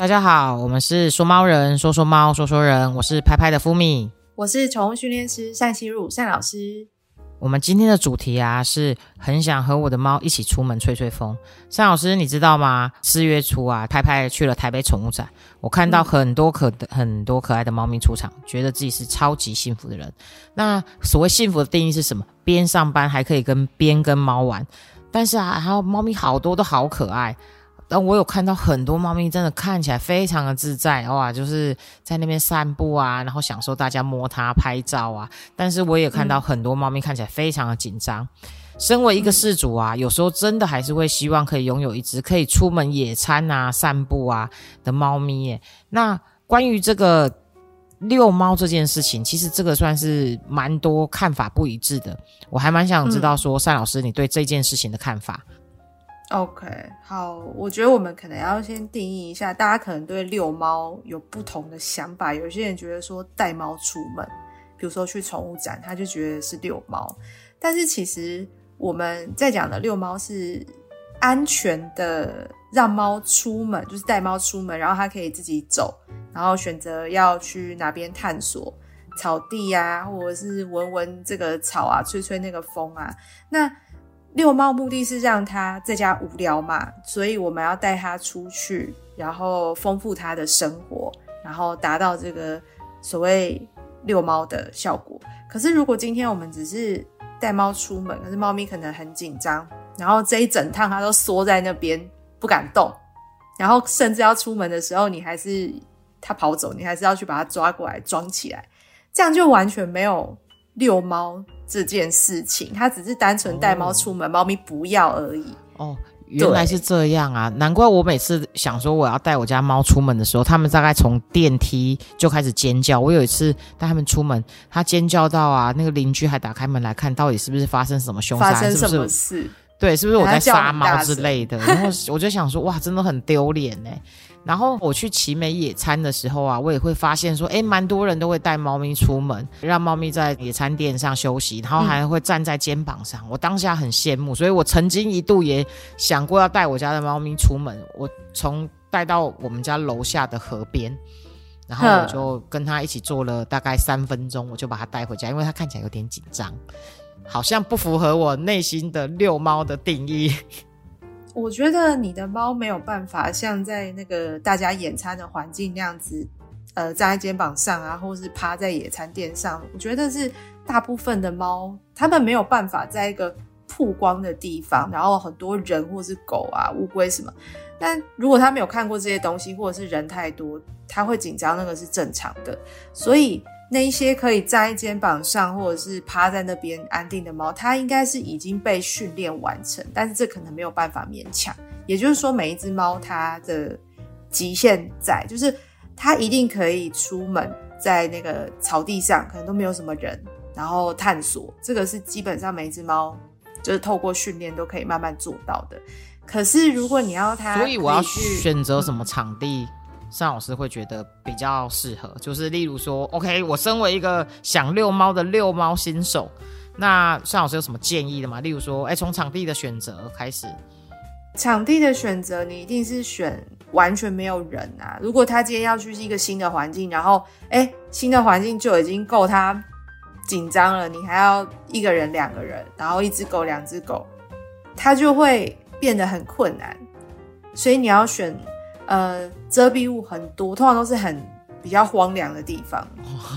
大家好，我们是说猫人，说说猫，说说人，我是拍拍的福米，我是宠物训练师单希入单老师。我们今天的主题啊，是很想和我的猫一起出门吹吹风。单老师，你知道吗？四月初啊，拍拍去了台北宠物展，我看到很多可很多可爱的猫咪出场，觉得自己是超级幸福的人。那所谓幸福的定义是什么？边上班还可以跟边跟猫玩，但是啊，还有猫咪好多都好可爱。但我有看到很多猫咪，真的看起来非常的自在哇，就是在那边散步啊，然后享受大家摸它、拍照啊。但是我也看到很多猫咪看起来非常的紧张。身为一个饲主啊，有时候真的还是会希望可以拥有一只可以出门野餐啊、散步啊的猫咪耶。那关于这个遛猫这件事情，其实这个算是蛮多看法不一致的。我还蛮想知道说，单老师你对这件事情的看法。OK，好，我觉得我们可能要先定义一下，大家可能对遛猫有不同的想法。有些人觉得说带猫出门，比如说去宠物展，他就觉得是遛猫。但是其实我们在讲的遛猫是安全的，让猫出门，就是带猫出门，然后它可以自己走，然后选择要去哪边探索草地啊，或者是闻闻这个草啊，吹吹那个风啊，那。遛猫目的是让它在家无聊嘛，所以我们要带它出去，然后丰富它的生活，然后达到这个所谓遛猫的效果。可是如果今天我们只是带猫出门，可是猫咪可能很紧张，然后这一整趟它都缩在那边不敢动，然后甚至要出门的时候，你还是它跑走，你还是要去把它抓过来装起来，这样就完全没有遛猫。这件事情，他只是单纯带猫出门，猫咪不要而已。哦，原来是这样啊！难怪我每次想说我要带我家猫出门的时候，他们大概从电梯就开始尖叫。我有一次带他们出门，他尖叫到啊，那个邻居还打开门来看，到底是不是发生什么凶杀？发生什么事？对，是不是我在杀猫之类的？然后我就想说，哇，真的很丢脸呢。然后我去奇美野餐的时候啊，我也会发现说，哎，蛮多人都会带猫咪出门，让猫咪在野餐垫上休息，然后还会站在肩膀上。我当下很羡慕，所以我曾经一度也想过要带我家的猫咪出门。我从带到我们家楼下的河边，然后我就跟他一起坐了大概三分钟，我就把它带回家，因为它看起来有点紧张，好像不符合我内心的遛猫的定义。我觉得你的猫没有办法像在那个大家野餐的环境那样子，呃，站在肩膀上啊，或是趴在野餐垫上。我觉得是大部分的猫，它们没有办法在一个曝光的地方，然后很多人或是狗啊、乌龟什么。但如果它没有看过这些东西，或者是人太多，它会紧张，那个是正常的。所以。那一些可以站在肩膀上，或者是趴在那边安定的猫，它应该是已经被训练完成，但是这可能没有办法勉强。也就是说，每一只猫它的极限在，就是它一定可以出门，在那个草地上，可能都没有什么人，然后探索。这个是基本上每一只猫就是透过训练都可以慢慢做到的。可是如果你要它，所以我要选择什么场地？尚老师会觉得比较适合，就是例如说，OK，我身为一个想遛猫的遛猫新手，那尚老师有什么建议的吗？例如说，哎，从场地的选择开始。场地的选择，你一定是选完全没有人啊。如果他今天要去一个新的环境，然后，哎，新的环境就已经够他紧张了，你还要一个人、两个人，然后一只狗、两只狗，他就会变得很困难。所以你要选。呃，遮蔽物很多，通常都是很比较荒凉的地方。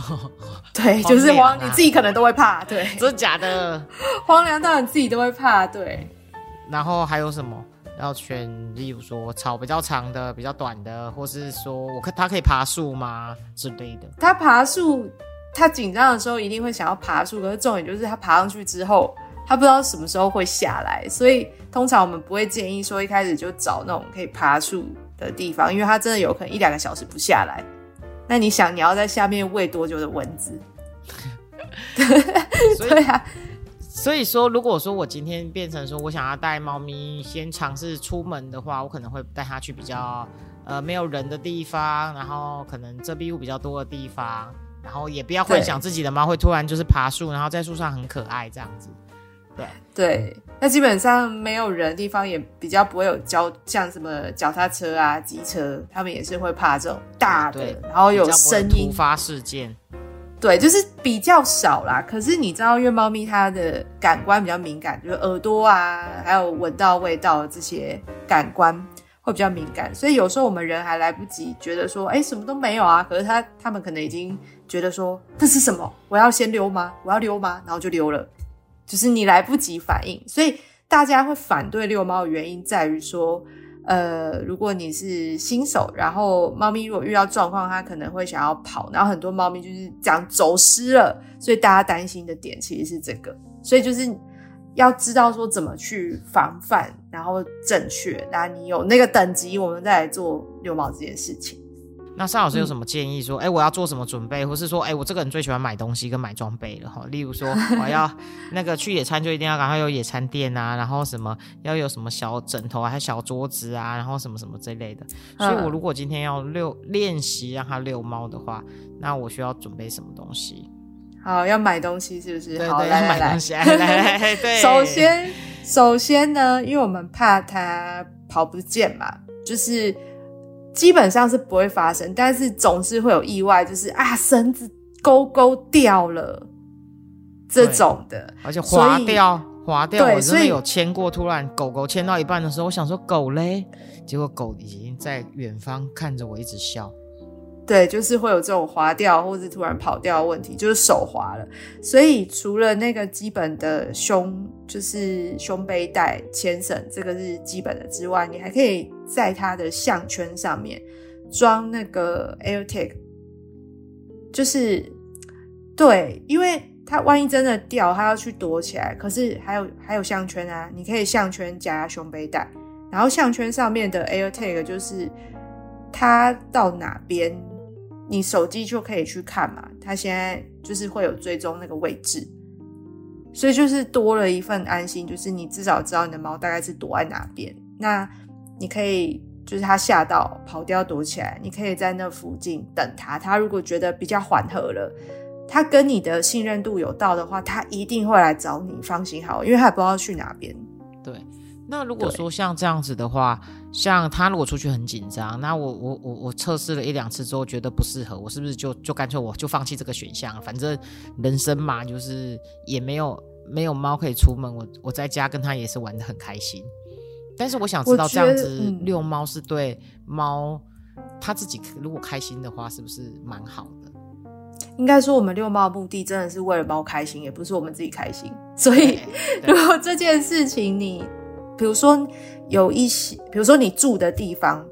对，就是荒，你自己可能都会怕。对，真的假的？荒凉到你自己都会怕。对。然后还有什么要选？例如说草比较长的、比较短的，或是说我可它可以爬树吗之类的？它爬树，它紧张的时候一定会想要爬树，可是重点就是它爬上去之后，它不知道什么时候会下来，所以通常我们不会建议说一开始就找那种可以爬树。的地方，因为它真的有可能一两个小时不下来。那你想，你要在下面喂多久的蚊子？对啊，所以说，如果说我今天变成说我想要带猫咪先尝试出门的话，我可能会带它去比较呃没有人的地方，然后可能遮蔽物比较多的地方，然后也不要幻想自己的猫会突然就是爬树，然后在树上很可爱这样子。对对，那基本上没有人的地方也比较不会有交，像什么脚踏车啊、机车，他们也是会怕这种大的对，然后有声音，突发事件，对，就是比较少啦。可是你知道，因为猫咪它的感官比较敏感，就是耳朵啊，还有闻到味道这些感官会比较敏感，所以有时候我们人还来不及觉得说，哎，什么都没有啊。可是它它们可能已经觉得说，这是什么？我要先溜吗？我要溜吗？然后就溜了，就是你来不及反应。所以大家会反对遛猫的原因在于说，呃，如果你是新手，然后猫咪如果遇到状况，它可能会想要跑，然后很多猫咪就是这样走失了，所以大家担心的点其实是这个，所以就是要知道说怎么去防范，然后正确，那你有那个等级，我们再来做遛猫这件事情。那尚老师有什么建议？说，哎、我要做什么准备，或是说，哎、我这个人最喜欢买东西跟买装备了哈。例如说，我要那个去野餐就一定要赶快有野餐垫啊，然后什么要有什么小枕头啊，还有小桌子啊，然后什么什么这类的。所以我如果今天要遛练习让它遛猫的话，那我需要准备什么东西？好，要买东西是不是？好，来来来要买东，西，来来来，对。首先，首先呢，因为我们怕它跑不见嘛，就是基本上是不会发生，但是总是会有意外，就是啊，绳子勾勾掉了这种的。而且所以滑掉，滑掉，我真的有牵过。突然狗狗牵到一半的时候，我想说狗嘞，结果狗已经在远方看着我一直笑。对，就是会有这种滑掉或是突然跑掉的问题，就是手滑了。所以除了那个基本的胸，就是胸背带、牵绳，这个是基本的之外，你还可以在它的项圈上面装那个 AirTag，就是对，因为它万一真的掉，它要去躲起来。可是还有还有项圈啊，你可以项圈加胸背带，然后项圈上面的 AirTag 就是它到哪边，你手机就可以去看嘛。它现在就是会有追踪那个位置，所以就是多了一份安心，就是你至少知道你的猫大概是躲在哪边。那你可以就是它吓到跑掉躲起来，你可以在那附近等它。它如果觉得比较缓和了。它跟你的信任度有到的话，它一定会来找你，放心好，因为它也不知道去哪边。对，那如果说像这样子的话，像他如果出去很紧张，那我我我我测试了一两次之后觉得不适合，我是不是就就干脆我就放弃这个选项？反正人生嘛，就是也没有没有猫可以出门，我我在家跟他也是玩的很开心。但是我想知道这样子嗯遛猫是对猫他自己如果开心的话，是不是蛮好的？应该说，我们遛猫的目的真的是为了猫开心，也不是我们自己开心。所以，如果这件事情你，比如说有一些，比如说你住的地方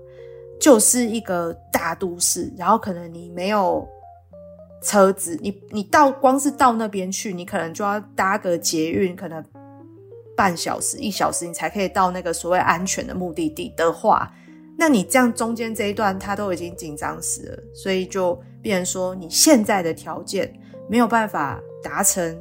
就是一个大都市，然后可能你没有车子，你你到光是到那边去，你可能就要搭个捷运，可能半小时一小时，你才可以到那个所谓安全的目的地的话，那你这样中间这一段他都已经紧张死了，所以就变成说你现在的条件没有办法达成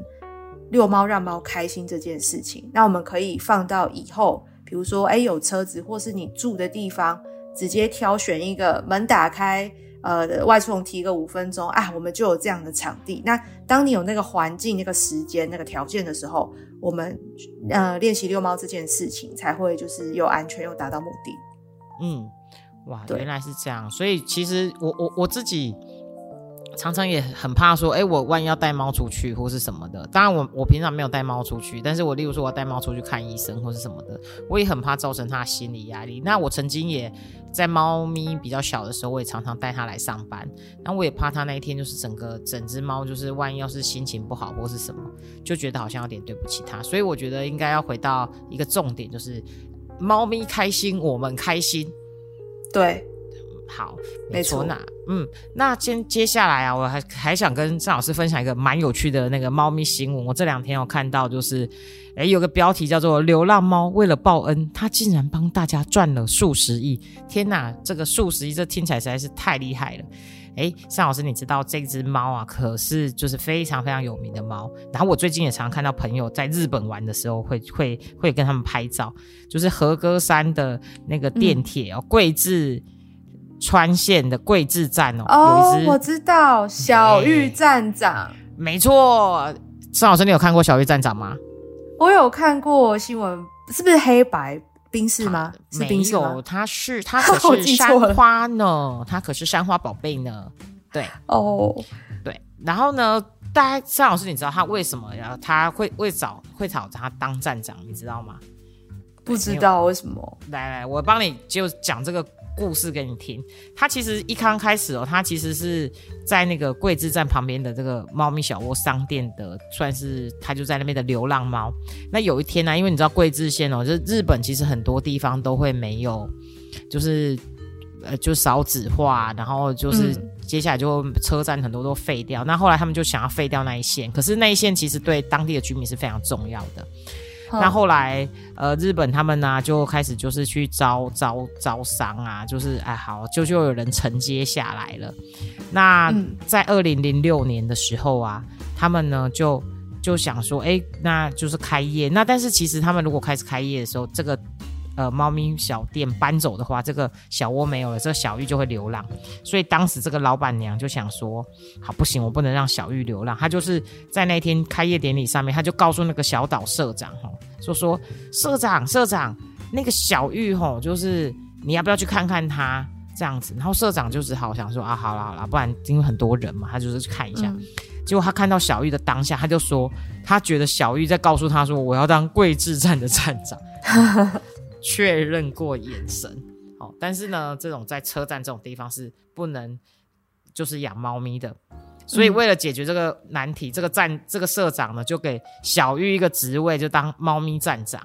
遛猫让猫开心这件事情，那我们可以放到以后，比如说哎有车子或是你住的地方，直接挑选一个门打开。呃，外出笼提个五分钟啊，我们就有这样的场地。那当你有那个环境、那个时间、那个条件的时候，我们呃练习遛猫这件事情才会就是又安全又达到目的。嗯，哇，原来是这样，所以其实我我我自己常常也很怕说，哎，我万一要带猫出去或是什么的，当然我我平常没有带猫出去，但是我例如说我要带猫出去看医生或是什么的，我也很怕造成它心理压力。那我曾经也在猫咪比较小的时候，我也常常带它来上班，那我也怕它那一天就是整个整只猫就是万一要是心情不好或是什么，就觉得好像有点对不起它，所以我觉得应该要回到一个重点，就是猫咪开心，我们开心。对，好，没错那嗯，那接接下来啊，我还还想跟尚老师分享一个蛮有趣的那个猫咪新闻。我这两天有看到，就是诶有个标题叫做“流浪猫为了报恩，它竟然帮大家赚了数十亿”。天哪，这个数十亿，这听起来实在是太厉害了。哎，尚老师，你知道这只猫啊，可是就是非常非常有名的猫。然后我最近也常看到朋友在日本玩的时候会，会会跟他们拍照，就是和歌山的那个电铁哦，贵志川线的桂志站哦，有一，只哦我知道小玉站长，没错。张老师，你有看过小玉站长吗？我有看过新闻，是不是黑白冰室吗？是没冰室吗有，？它是 他可是山花呢，他可是山花宝贝呢。对哦，对，然后呢，大家张老师，你知道他为什么要他会会找会找他当站长，你知道吗？不知道为什么。来来，我帮你就讲这个故事给你听。他其实一刚开始哦，他其实是在那个桂枝站旁边的这个猫咪小窝商店的，算是他就在那边的流浪猫。那有一天呢、因为你知道桂枝县哦，就是日本其实很多地方都会没有，就是呃就少子化，然后就是接下来就车站很多都废掉。那后来他们就想要废掉那一线，可是那一线其实对当地的居民是非常重要的。那后来，呃，日本他们呢、就开始就是去招招招商啊，就是哎好，就就有人承接下来了。那嗯在二零零六年的时候啊，他们呢就就想说，哎，那就是开业。那但是其实他们如果开始开业的时候，这个呃猫咪小店搬走的话，这个小窝没有了，这个小玉就会流浪。所以当时这个老板娘就想说，好不行，我不能让小玉流浪。她就是在那天开业典礼上面，她就告诉那个小岛社长哈，说说社长社长，那个小玉吼，就是你要不要去看看她这样子？然后社长就只好想说啊，好啦好啦，不然因为很多人嘛，他就是去看一下。嗯结果他看到小玉的当下，他就说他觉得小玉在告诉他说我要当桂志站的站长，确认过眼神。哦，但是呢，这种在车站这种地方是不能就是养猫咪的，所以嗯为了解决这个难题，这个站这个社长呢就给小玉一个职位，就当猫咪站长。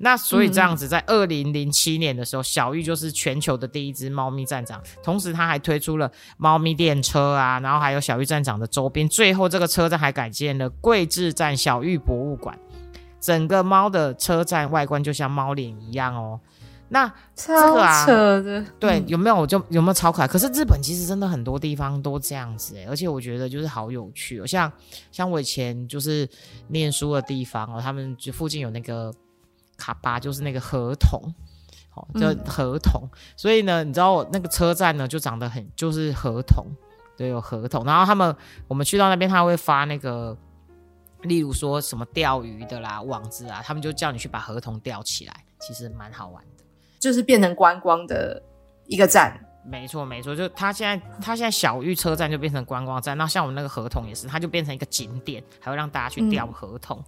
那所以这样子，在二零零七年的时候，小玉就是全球的第一只猫咪站长，同时他还推出了猫咪电车啊，然后还有小玉站长的周边，最后这个车站还改建了桂志站小玉博物馆，整个猫的车站外观就像猫脸一样哦。那超个啊扯的。对，嗯有没有就有没有超可爱？可是日本其实真的很多地方都这样子哎，而且我觉得就是好有趣哦。像像我以前就是念书的地方哦，他们就附近有那个卡巴，就是那个河童，哦，叫嗯河童。所以呢，你知道我那个车站呢就长得很就是河童，对，有河童。然后他们我们去到那边，他会发那个。例如说什么钓鱼的啦、网子啊，他们就叫你去把合同钓起来，其实蛮好玩的。就是变成观光的一个站。没错，没错，就它现在，它现在小玉车站就变成观光站，那像我们那个合同也是，它就变成一个景点，还会让大家去钓合同。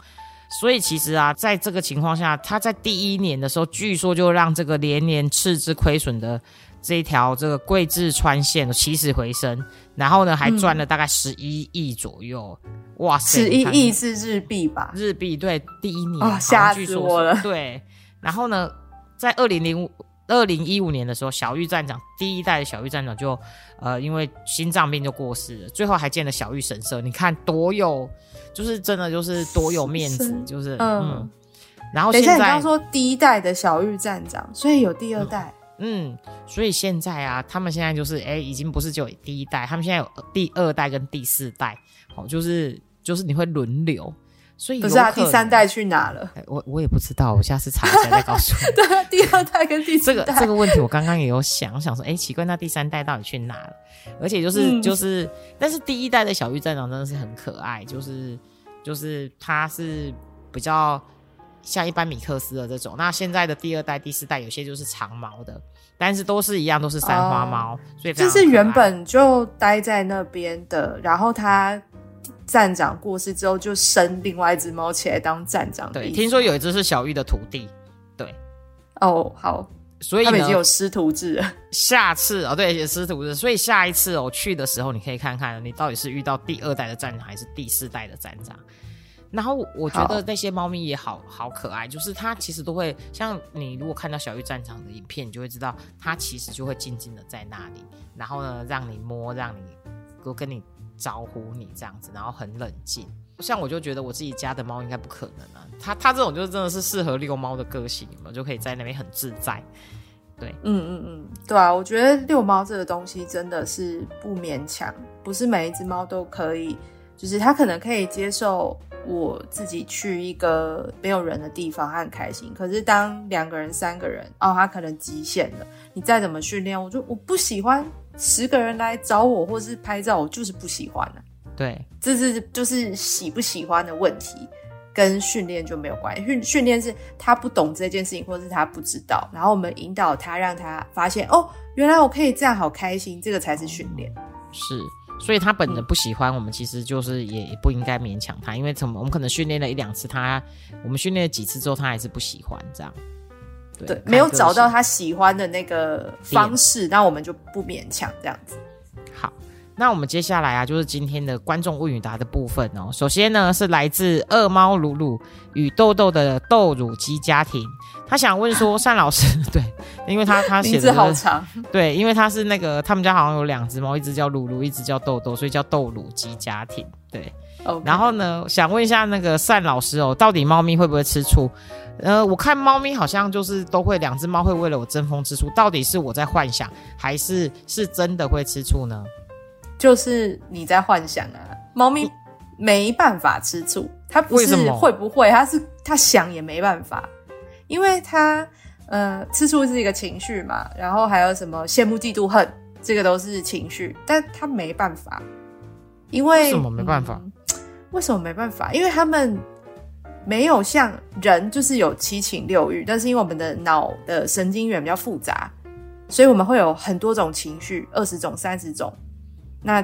所以其实啊，在这个情况下，它在第一年的时候，据说就让这个连年赤字亏损的这一条这个桂志川线起死回生，然后呢还赚了大概十一亿左右，哇塞，十一亿是日币吧？日币，对，第一年哦好像吓死我了对，然后呢，在二零零五。二零一五年的时候，小玉站长第一代的小玉站长就，呃，因为心脏病就过世了。最后还建了小玉神社，你看多有，就是真的就是多有面子，是就是嗯嗯。然后等一下，现在你刚刚说第一代的小玉站长，所以有第二代。嗯，所以现在啊，他们现在就是哎，已经不是只有第一代，他们现在有第二代跟第四代，哦，就是就是你会轮流，所以不是啊，第三代去哪了？哎我我也不知道，我下次查一下再告诉你。对啊，第二代跟第这个四代。这个问题我刚刚也有想，想说，哎，奇怪，那第三代到底去哪了？而且就是、嗯就是，但是第一代的小玉站长真的是很可爱，就是就是他是比较像一般米克斯的这种。那现在的第二代、第四代有些就是长毛的，但是都是一样，都是三花猫，所以非就常可爱是原本就待在那边的，然后他站长过世之后，就生另外一只猫起来当站长的对。听说有一只是小玉的徒弟，对，哦，好，所以呢他们已经有师徒制了。下次哦，对，有师徒制，所以下一次哦去的时候，你可以看看你到底是遇到第二代的站长还是第四代的站长。然后我觉得那些猫咪也好好可爱，就是它其实都会像你如果看到小玉战场的影片，你就会知道它其实就会静静的在那里，然后呢让你摸，让你都跟你招呼你这样子，然后很冷静。像我就觉得我自己家的猫应该不可能啊，它它这种就是真的是适合遛猫的个性，有没有就可以在那边很自在。对嗯嗯嗯，对啊，我觉得遛猫这个东西真的是不勉强，不是每一只猫都可以，就是他可能可以接受我自己去一个没有人的地方，他很开心。可是当两个人、三个人，哦，他可能极限了。你再怎么训练，我就我不喜欢十个人来找我或是拍照，我就是不喜欢啊。对，这是就是喜不喜欢的问题。跟训练就没有关系。训训练是他不懂这件事情，或者是他不知道，然后我们引导他，让他发现哦，原来我可以这样，好开心，这个才是训练。是，所以他本人不喜欢，我们其实就是也不应该勉强他，因为从我们可能训练了一两次，他我们训练了几次之后，他还是不喜欢这样。对，没有找到他喜欢的那个方式，那我们就不勉强这样子。好，那我们接下来啊，就是今天的观众问与答的部分哦。首先呢，是来自二猫鲁鲁与豆豆的豆乳鸡家庭，他想问说，单老师，对，因为他他写的好长，对，因为他是那个他们家好像有两只猫，一只叫鲁鲁，一只叫豆豆，所以叫豆乳鸡家庭。对，然后呢，想问一下那个单老师哦，到底猫咪会不会吃醋？呃，我看猫咪好像就是都会，两只猫会为了我争风吃醋，到底是我在幻想，还是是真的会吃醋呢？就是你在幻想啊，猫咪没办法吃醋，它不是会不会，它是它想也没办法，因为他呃吃醋是一个情绪嘛，然后还有什么羡慕嫉妒恨，这个都是情绪，但他没办法，因为为什么没办法？为什么没办法？因为他们。没有像人就是有七情六欲，但是因为我们的脑的神经元比较复杂，所以我们会有很多种情绪，二十种、三十种。那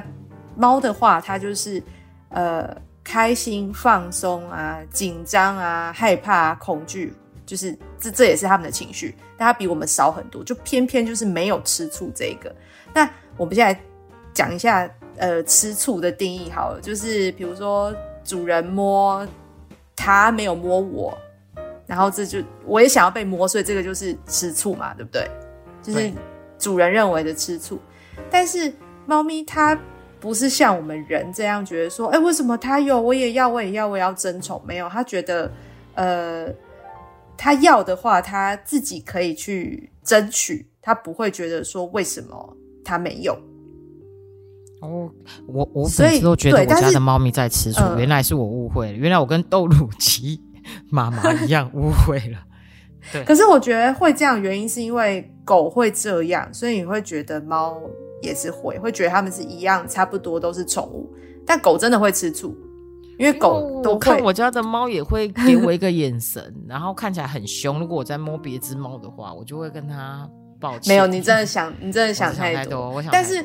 猫的话，它就是呃开心、放松啊、紧张啊、害怕、恐惧，就是这这也是他们的情绪，但他比我们少很多，就偏偏就是没有吃醋这个。那我们现在讲一下呃吃醋的定义好了，就是比如说主人摸。他没有摸我，然后这就我也想要被摸，所以这个就是吃醋嘛，对不对？就是主人认为的吃醋。但是猫咪它不是像我们人这样觉得说，哎，为什么他有我也要，我也要，我也要争宠？没有，他觉得，呃，它要的话，他自己可以去争取，他不会觉得说为什么他没有。哦，我我每次都觉得我家的猫咪在吃醋，原来是我误会了，原来我跟豆乳鸡妈妈一样误会了。对，可是我觉得会这样，原因是因为狗会这样，所以你会觉得猫也是会，会觉得它们是一样，差不多都是宠物。但狗真的会吃醋，因为狗都看我家的猫也会给我一个眼神，然后看起来很凶。如果我在摸别只猫的话，我就会跟它抱歉。没有，你真的想，你真的想太多。我想，但是。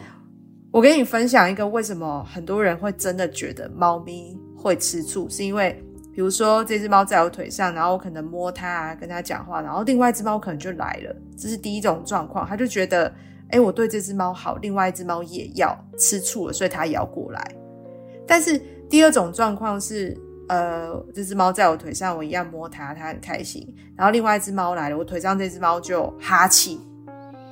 我跟你分享一个为什么很多人会真的觉得猫咪会吃醋，是因为比如说这只猫在我腿上，然后我可能摸它，跟它讲话，然后另外一只猫可能就来了，这是第一种状况，它就觉得，哎，我对这只猫好，另外一只猫也要吃醋了，所以它也要过来。但是第二种状况是，呃，这只猫在我腿上，我一样摸它，它很开心，然后另外一只猫来了，我腿上这只猫就哈气，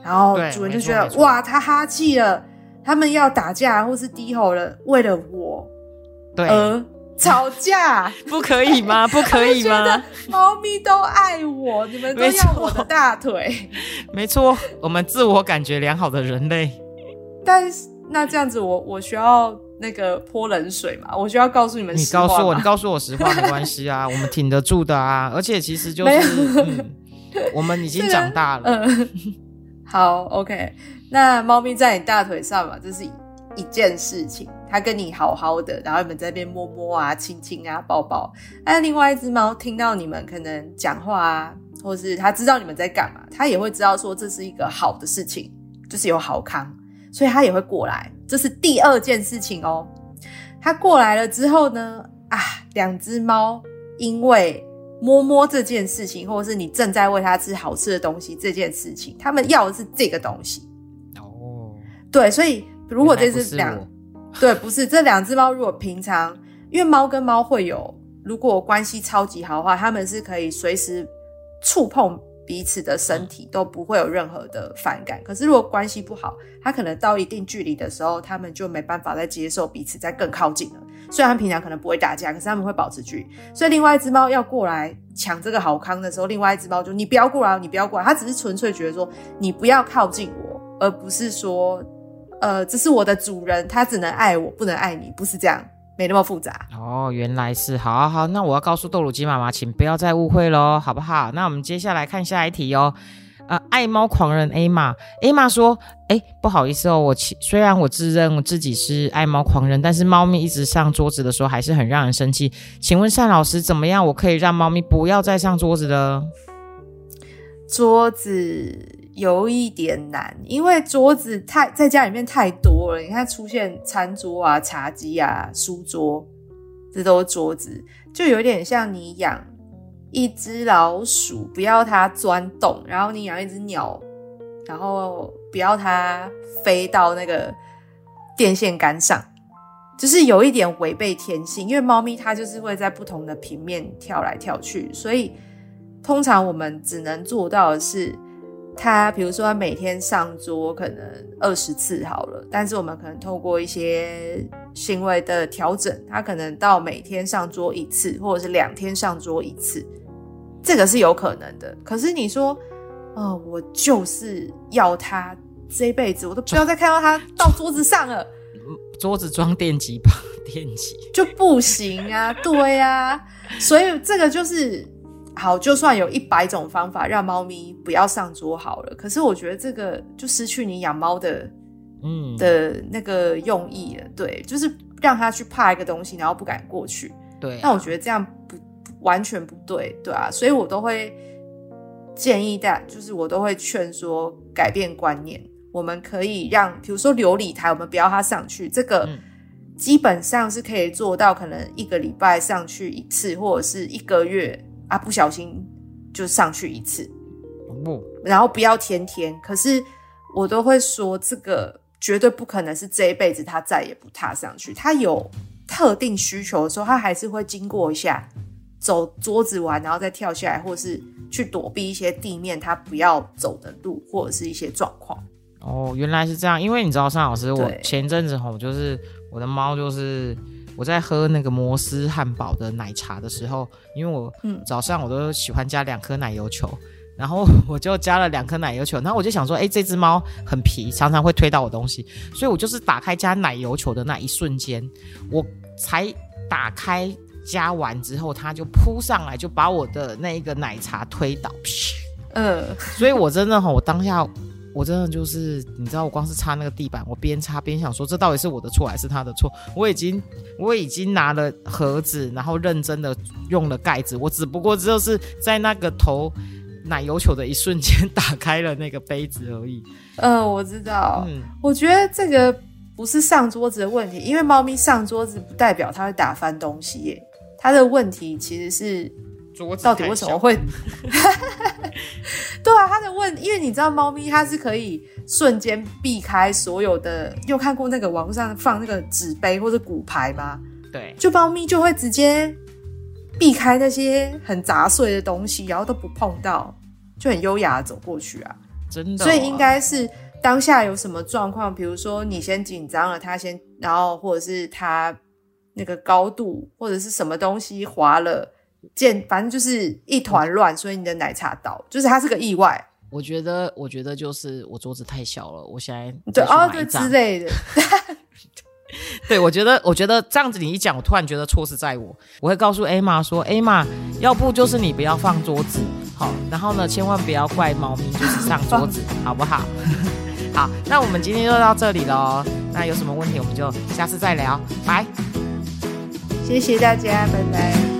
然后主人就觉得，哇，它哈气了。他们要打架或是低吼了，为了我，对，而吵架，不可以吗？不可以吗？猫咪都爱我，你们都要我的大腿，没错，我们自我感觉良好的人类。但是那这样子，我我需要那个泼冷水嘛？我就要告诉你们，你告诉我，你告诉我实话没关系啊，我们挺得住的啊。而且其实就是，我们已经长大了。嗯，好，OK。那猫咪在你大腿上嘛，这是一件事情。它跟你好好的，然后你们在那边摸摸啊、亲亲啊、抱抱。那另外一只猫听到你们可能讲话啊，或是它知道你们在干嘛，它也会知道说这是一个好的事情，就是有好康，所以它也会过来。这是第二件事情哦。他过来了之后呢，啊，两只猫因为摸摸这件事情，或者是你正在喂它吃好吃的东西这件事情，他们要的是这个东西。哦对，所以如果这是两，对，不是这两只猫，如果平常，因为猫跟猫会有，如果关系超级好的话，它们是可以随时触碰彼此的身体，都不会有任何的反感。可是如果关系不好，它可能到一定距离的时候，它们就没办法再接受彼此再更靠近了。虽然平常可能不会打架，可是他们会保持距离。所以另外一只猫要过来抢这个好康的时候，另外一只猫就你不要过来，你不要过来。它只是纯粹觉得说你不要靠近我，而不是说。呃，这是我的主人，他只能爱我，不能爱你，不是这样，没那么复杂。哦，原来是，好好，那我要告诉豆乳鸡妈妈，请不要再误会喽，好不好？那我们接下来看下一题哦。呃，爱猫狂人 A 玛，A 玛说：“哎，不好意思哦，我虽然我自认我自己是爱猫狂人，但是猫咪一直上桌子的时候还是很让人生气。请问单老师，怎么样我可以让猫咪不要再上桌子了？桌子有一点难，因为桌子太在家里面太多了。你看，出现餐桌啊、茶几啊、书桌，这都是桌子，就有点像你养。”一只老鼠，不要它钻洞；然后你养一只鸟，然后不要它飞到那个电线杆上，就是有一点违背天性。因为猫咪它就是会在不同的平面跳来跳去，所以通常我们只能做到的是，它比如说他每天上桌可能二十次好了，但是我们可能透过一些行为的调整，他可能到每天上桌一次，或者是两天上桌一次。这个是有可能的，可是你说，呃，我就是要他这辈子我都不要再看到他到桌子上了，桌子装电极吧，电极就不行啊，对啊，所以这个就是好，就算有一百种方法让猫咪不要上桌好了，可是我觉得这个就失去你养猫的，嗯的那个用意了，对，就是让它去怕一个东西，然后不敢过去，对，那我觉得这样不。完全不对，对啊，所以我都会建议大，就是我都会劝说改变观念。我们可以让，比如说琉璃台，我们不要它上去，这个基本上是可以做到，可能一个礼拜上去一次，或者是一个月啊，不小心就上去一次，不，然后不要天天。可是我都会说，这个绝对不可能是这一辈子他再也不踏上去。他有特定需求的时候，他还是会经过一下。走桌子玩，然后再跳下来，或是去躲避一些地面他不要走的路，或者是一些状况。哦，原来是这样。因为你知道，尚老师，我前阵子吼，就是我的猫，就是我在喝那个摩斯汉堡的奶茶的时候，因为我早上我都喜欢加两颗奶油球，然后我就加了两颗奶油球，然后我就想说，哎，这只猫很皮，常常会推到我东西，所以我就是打开加奶油球的那一瞬间，我才打开。加完之后，它就扑上来，就把我的那一个奶茶推倒。嗯，所以我真的哈，我当下我真的就是，你知道，我光是擦那个地板，我边擦边想说，这到底是我的错还是他的错？我已经我已经拿了盒子，然后认真的用了盖子，我只不过就是在那个投奶油球的一瞬间 打开了那个杯子而已。嗯，我知道。嗯，我觉得这个不是上桌子的问题，因为猫咪上桌子不代表它会打翻东西耶。它的问题其实是到底为什么会？对啊，他在问，因为你知道猫咪它是可以瞬间避开所有的。你有看过那个网上放那个纸杯或者骨牌吗？对，就猫咪就会直接避开那些很杂碎的东西，然后都不碰到，就很优雅的走过去啊。真的，所以应该是当下有什么状况，比如说你先紧张了，他先，然后或者是他。那个高度或者是什么东西滑了，见反正就是一团乱，所以你的奶茶倒，就是它是个意外。我觉得，我觉得就是我桌子太小了，我现在对哦对之类的。对，我觉得，我觉得这样子你一讲，我突然觉得错是在我。我会告诉艾玛说，艾玛，要不就是你不要放桌子，好，然后呢，千万不要怪猫咪，就是上桌子，好不好？好，那我们今天就到这里喽。那有什么问题，我们就下次再聊，拜。谢谢大家，拜拜。